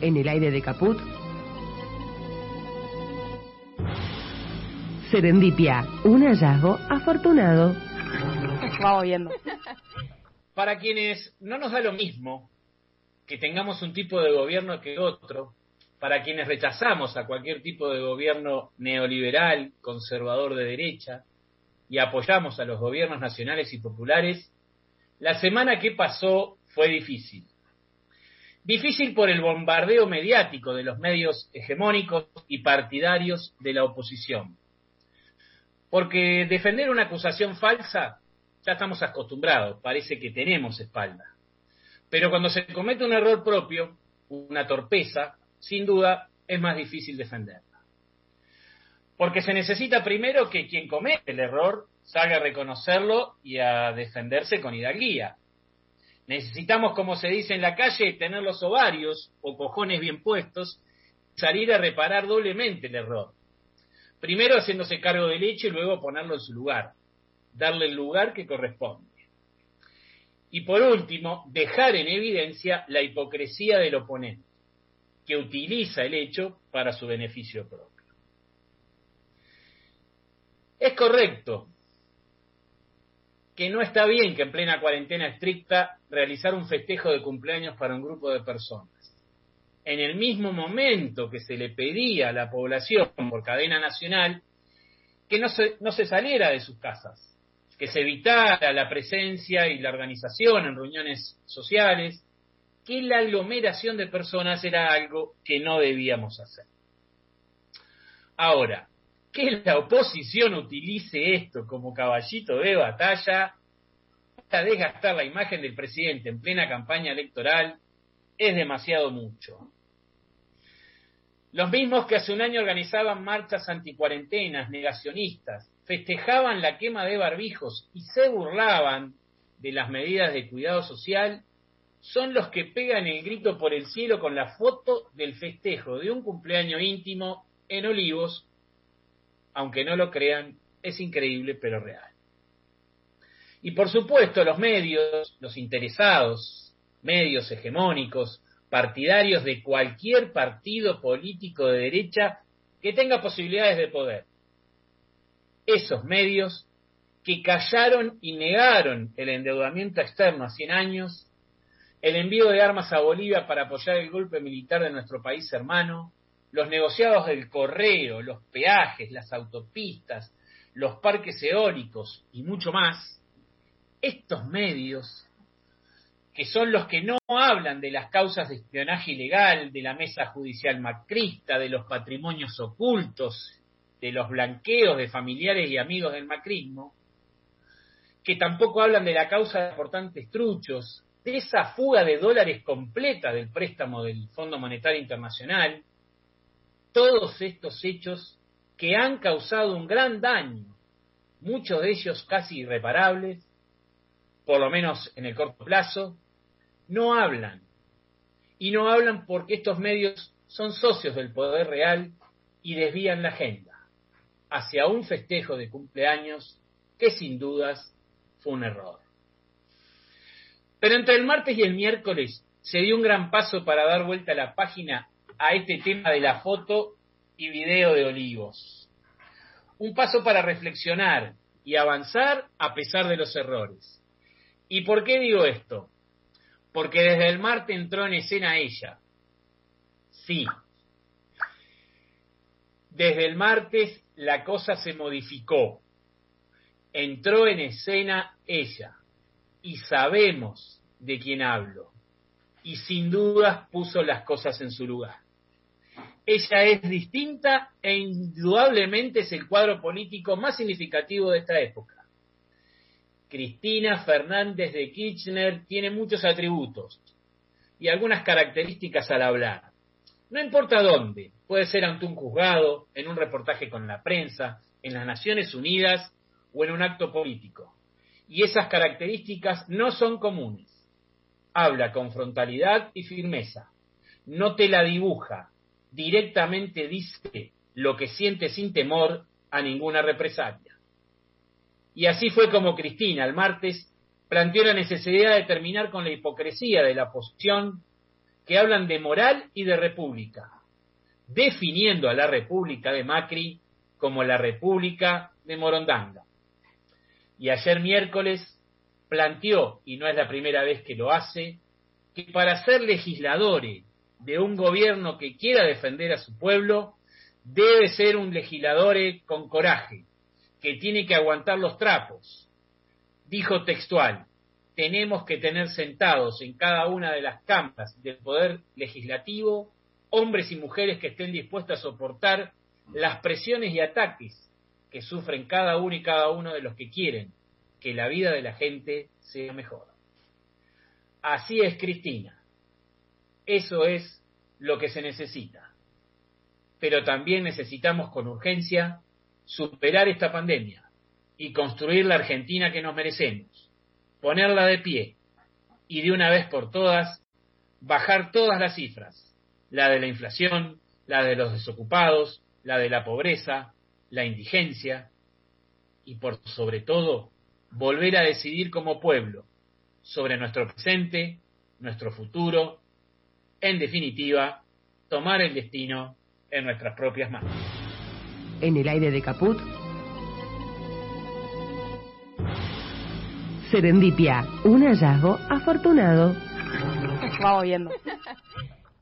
en el aire de Caput. Serendipia, un hallazgo afortunado. Vamos viendo. Para quienes no nos da lo mismo que tengamos un tipo de gobierno que otro, para quienes rechazamos a cualquier tipo de gobierno neoliberal, conservador de derecha, y apoyamos a los gobiernos nacionales y populares, la semana que pasó fue difícil. Difícil por el bombardeo mediático de los medios hegemónicos y partidarios de la oposición. Porque defender una acusación falsa ya estamos acostumbrados, parece que tenemos espalda. Pero cuando se comete un error propio, una torpeza, sin duda es más difícil defenderla. Porque se necesita primero que quien comete el error salga a reconocerlo y a defenderse con hidalguía. Necesitamos, como se dice en la calle, tener los ovarios o cojones bien puestos, salir a reparar doblemente el error. Primero haciéndose cargo del hecho y luego ponerlo en su lugar, darle el lugar que corresponde. Y por último, dejar en evidencia la hipocresía del oponente que utiliza el hecho para su beneficio propio. Es correcto que no está bien que en plena cuarentena estricta realizar un festejo de cumpleaños para un grupo de personas. En el mismo momento que se le pedía a la población por cadena nacional que no se, no se saliera de sus casas, que se evitara la presencia y la organización en reuniones sociales, que la aglomeración de personas era algo que no debíamos hacer. Ahora, que la oposición utilice esto como caballito de batalla para desgastar la imagen del presidente en plena campaña electoral es demasiado mucho. Los mismos que hace un año organizaban marchas anticuarentenas, negacionistas, festejaban la quema de barbijos y se burlaban de las medidas de cuidado social, son los que pegan el grito por el cielo con la foto del festejo de un cumpleaños íntimo en Olivos, aunque no lo crean, es increíble pero real. Y por supuesto los medios, los interesados, medios hegemónicos, partidarios de cualquier partido político de derecha que tenga posibilidades de poder. Esos medios que callaron y negaron el endeudamiento externo a 100 años el envío de armas a Bolivia para apoyar el golpe militar de nuestro país hermano, los negociados del correo, los peajes, las autopistas, los parques eólicos y mucho más, estos medios, que son los que no hablan de las causas de espionaje ilegal, de la mesa judicial macrista, de los patrimonios ocultos, de los blanqueos de familiares y amigos del macrismo, que tampoco hablan de la causa de importantes truchos, de esa fuga de dólares completa del préstamo del Fondo Monetario Internacional, todos estos hechos que han causado un gran daño, muchos de ellos casi irreparables, por lo menos en el corto plazo, no hablan. Y no hablan porque estos medios son socios del poder real y desvían la agenda hacia un festejo de cumpleaños que sin dudas fue un error. Pero entre el martes y el miércoles se dio un gran paso para dar vuelta a la página a este tema de la foto y video de Olivos. Un paso para reflexionar y avanzar a pesar de los errores. ¿Y por qué digo esto? Porque desde el martes entró en escena ella. Sí. Desde el martes la cosa se modificó. Entró en escena ella y sabemos de quién hablo. Y sin dudas puso las cosas en su lugar. Ella es distinta e indudablemente es el cuadro político más significativo de esta época. Cristina Fernández de Kirchner tiene muchos atributos y algunas características al hablar. No importa dónde, puede ser ante un juzgado, en un reportaje con la prensa, en las Naciones Unidas o en un acto político y esas características no son comunes. Habla con frontalidad y firmeza. No te la dibuja. Directamente dice lo que siente sin temor a ninguna represalia. Y así fue como Cristina el martes planteó la necesidad de terminar con la hipocresía de la oposición que hablan de moral y de república, definiendo a la república de Macri como la república de Morondanga. Y ayer miércoles planteó, y no es la primera vez que lo hace, que para ser legisladores de un gobierno que quiera defender a su pueblo, debe ser un legislador con coraje, que tiene que aguantar los trapos. Dijo textual, tenemos que tener sentados en cada una de las cámaras del Poder Legislativo hombres y mujeres que estén dispuestos a soportar las presiones y ataques que sufren cada uno y cada uno de los que quieren que la vida de la gente sea mejor. Así es, Cristina. Eso es lo que se necesita. Pero también necesitamos con urgencia superar esta pandemia y construir la Argentina que nos merecemos, ponerla de pie y de una vez por todas bajar todas las cifras, la de la inflación, la de los desocupados, la de la pobreza, la indigencia y por sobre todo volver a decidir como pueblo sobre nuestro presente, nuestro futuro, en definitiva, tomar el destino en nuestras propias manos. En el aire de Caput. Serendipia, un hallazgo afortunado. Vamos viendo.